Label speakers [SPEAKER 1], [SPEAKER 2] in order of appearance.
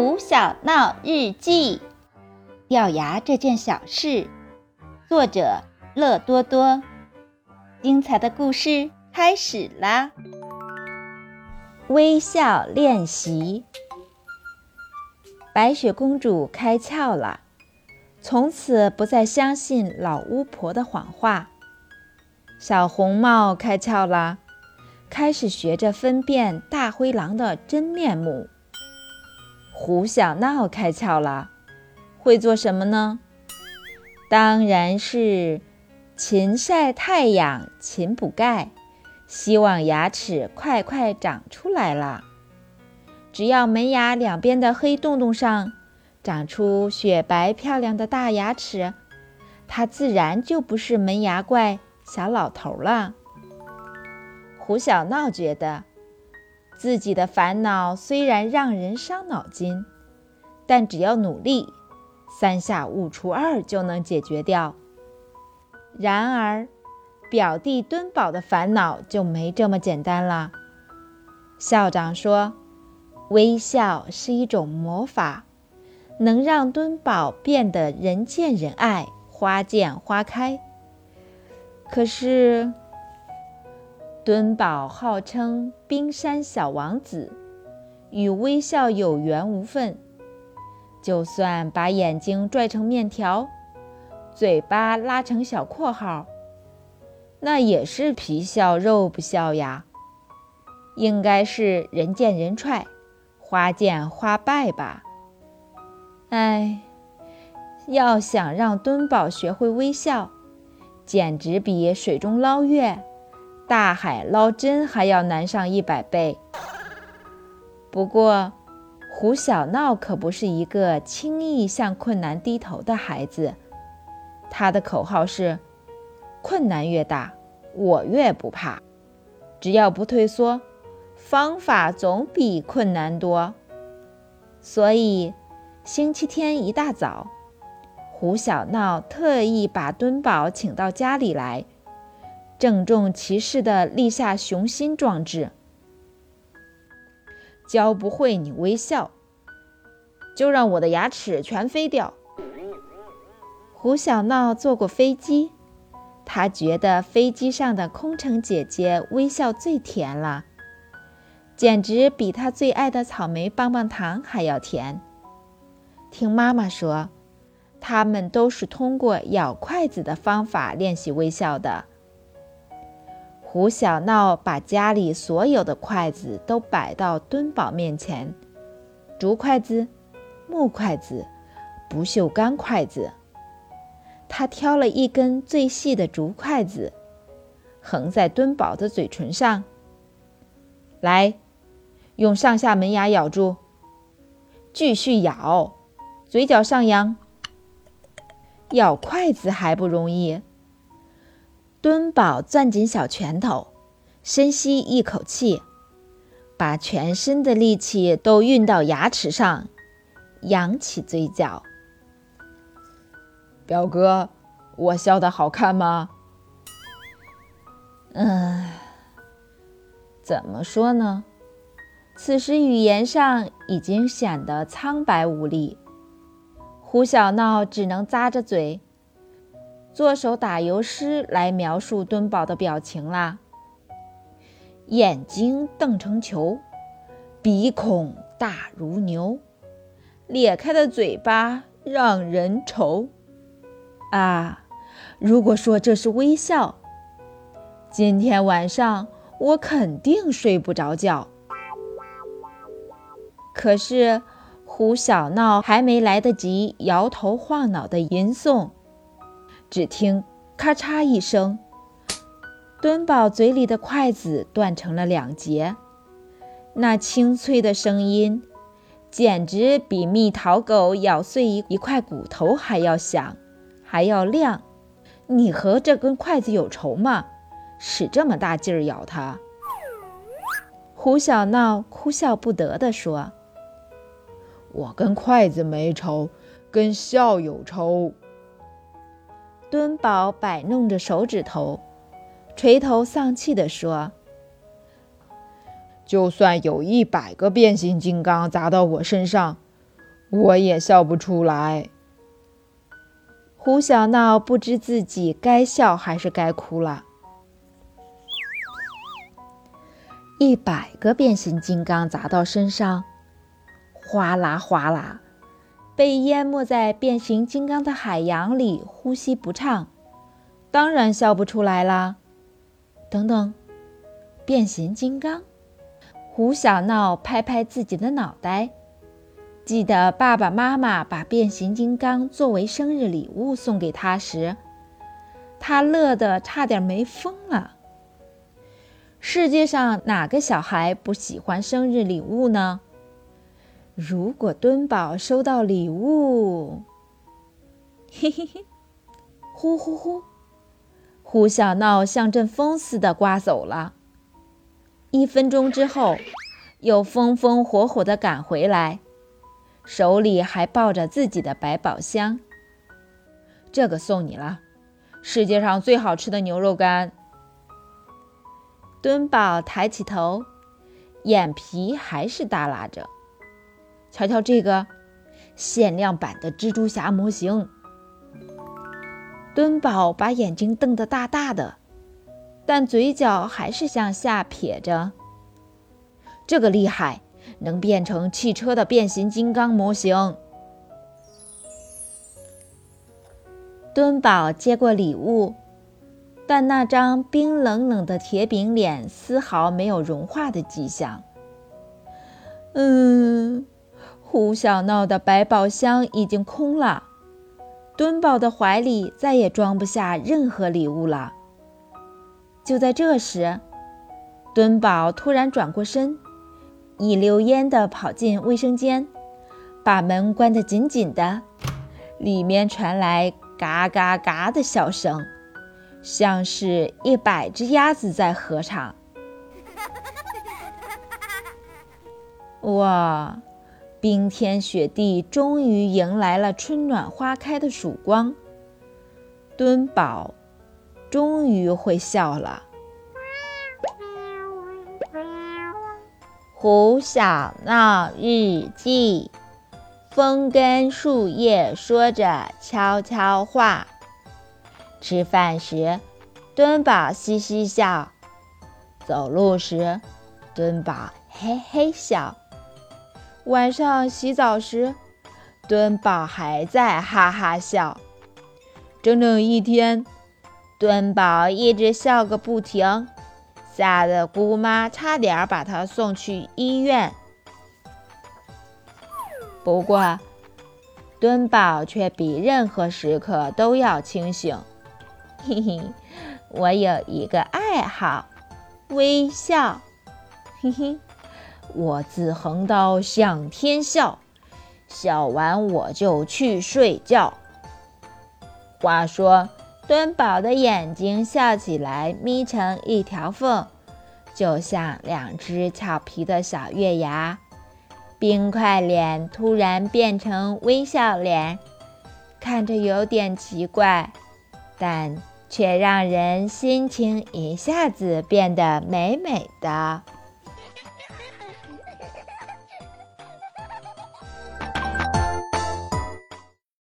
[SPEAKER 1] 胡小闹日记：掉牙这件小事，作者乐多多。精彩的故事开始啦！微笑练习。白雪公主开窍了，从此不再相信老巫婆的谎话。小红帽开窍了，开始学着分辨大灰狼的真面目。胡小闹开窍了，会做什么呢？当然是勤晒太阳，勤补钙，希望牙齿快快长出来了。只要门牙两边的黑洞洞上长出雪白漂亮的大牙齿，它自然就不是门牙怪小老头了。胡小闹觉得。自己的烦恼虽然让人伤脑筋，但只要努力，三下五除二就能解决掉。然而，表弟敦宝的烦恼就没这么简单了。校长说，微笑是一种魔法，能让敦宝变得人见人爱、花见花开。可是，敦宝号称冰山小王子，与微笑有缘无分。就算把眼睛拽成面条，嘴巴拉成小括号，那也是皮笑肉不笑呀。应该是人见人踹，花见花败吧。哎，要想让敦宝学会微笑，简直比水中捞月。大海捞针还要难上一百倍。不过，胡小闹可不是一个轻易向困难低头的孩子。他的口号是：“困难越大，我越不怕。只要不退缩，方法总比困难多。”所以，星期天一大早，胡小闹特意把敦宝请到家里来。郑重其事地立下雄心壮志，教不会你微笑，就让我的牙齿全飞掉。胡小闹坐过飞机，他觉得飞机上的空乘姐姐微笑最甜了，简直比他最爱的草莓棒棒糖还要甜。听妈妈说，他们都是通过咬筷子的方法练习微笑的。胡小闹把家里所有的筷子都摆到敦宝面前，竹筷子、木筷子、不锈钢筷子。他挑了一根最细的竹筷子，横在敦宝的嘴唇上。来，用上下门牙咬住，继续咬，嘴角上扬。咬筷子还不容易。敦宝攥紧小拳头，深吸一口气，把全身的力气都运到牙齿上，扬起嘴角。
[SPEAKER 2] 表哥，我笑得好看吗？
[SPEAKER 1] 嗯，怎么说呢？此时语言上已经显得苍白无力，胡小闹只能咂着嘴。做首打油诗来描述敦宝的表情啦。眼睛瞪成球，鼻孔大如牛，咧开的嘴巴让人愁。啊，如果说这是微笑，今天晚上我肯定睡不着觉。可是胡小闹还没来得及摇头晃脑的吟诵。只听咔嚓一声，敦宝嘴里的筷子断成了两截。那清脆的声音，简直比蜜桃狗咬碎一一块骨头还要响，还要亮。你和这根筷子有仇吗？使这么大劲儿咬它？胡小闹哭笑不得地说：“
[SPEAKER 2] 我跟筷子没仇，跟笑有仇。”
[SPEAKER 1] 敦宝摆弄着手指头，垂头丧气地说：“
[SPEAKER 2] 就算有一百个变形金刚砸到我身上，我也笑不出来。
[SPEAKER 1] 胡小闹不知自己该笑还是该哭了。一百个变形金刚砸到身上，哗啦哗啦，被淹没在变形金刚的海洋里，呼吸不畅，当然笑不出来啦。等等，变形金刚！胡小闹拍拍自己的脑袋，记得爸爸妈妈把变形金刚作为生日礼物送给他时，他乐得差点没疯了。世界上哪个小孩不喜欢生日礼物呢？如果墩宝收到礼物，嘿嘿嘿，呼呼呼，胡小闹像阵风似的刮走了。一分钟之后，又风风火火的赶回来，手里还抱着自己的百宝箱。这个送你了，世界上最好吃的牛肉干。墩宝抬起头，眼皮还是耷拉着。瞧瞧这个限量版的蜘蛛侠模型。敦宝把眼睛瞪得大大的，但嘴角还是向下撇着。这个厉害，能变成汽车的变形金刚模型。敦宝接过礼物。但那张冰冷冷的铁饼脸丝毫没有融化的迹象。嗯，胡小闹的百宝箱已经空了，敦宝的怀里再也装不下任何礼物了。就在这时，敦宝突然转过身，一溜烟地跑进卫生间，把门关得紧紧的，里面传来嘎嘎嘎的笑声。像是一百只鸭子在合唱。哇，冰天雪地终于迎来了春暖花开的曙光。墩宝终于会笑了。胡小闹日记：风跟树叶说着悄悄话。吃饭时，墩宝嘻嘻笑；走路时，墩宝嘿嘿笑；晚上洗澡时，墩宝还在哈哈笑。整整一天，墩宝一直笑个不停，吓得姑妈差点把他送去医院。不过，墩宝却比任何时刻都要清醒。嘿嘿，我有一个爱好，微笑。嘿嘿，我自横刀向天笑，笑完我就去睡觉。话说，敦宝的眼睛笑起来眯成一条缝，就像两只俏皮的小月牙。冰块脸突然变成微笑脸，看着有点奇怪。但却让人心情一下子变得美美的。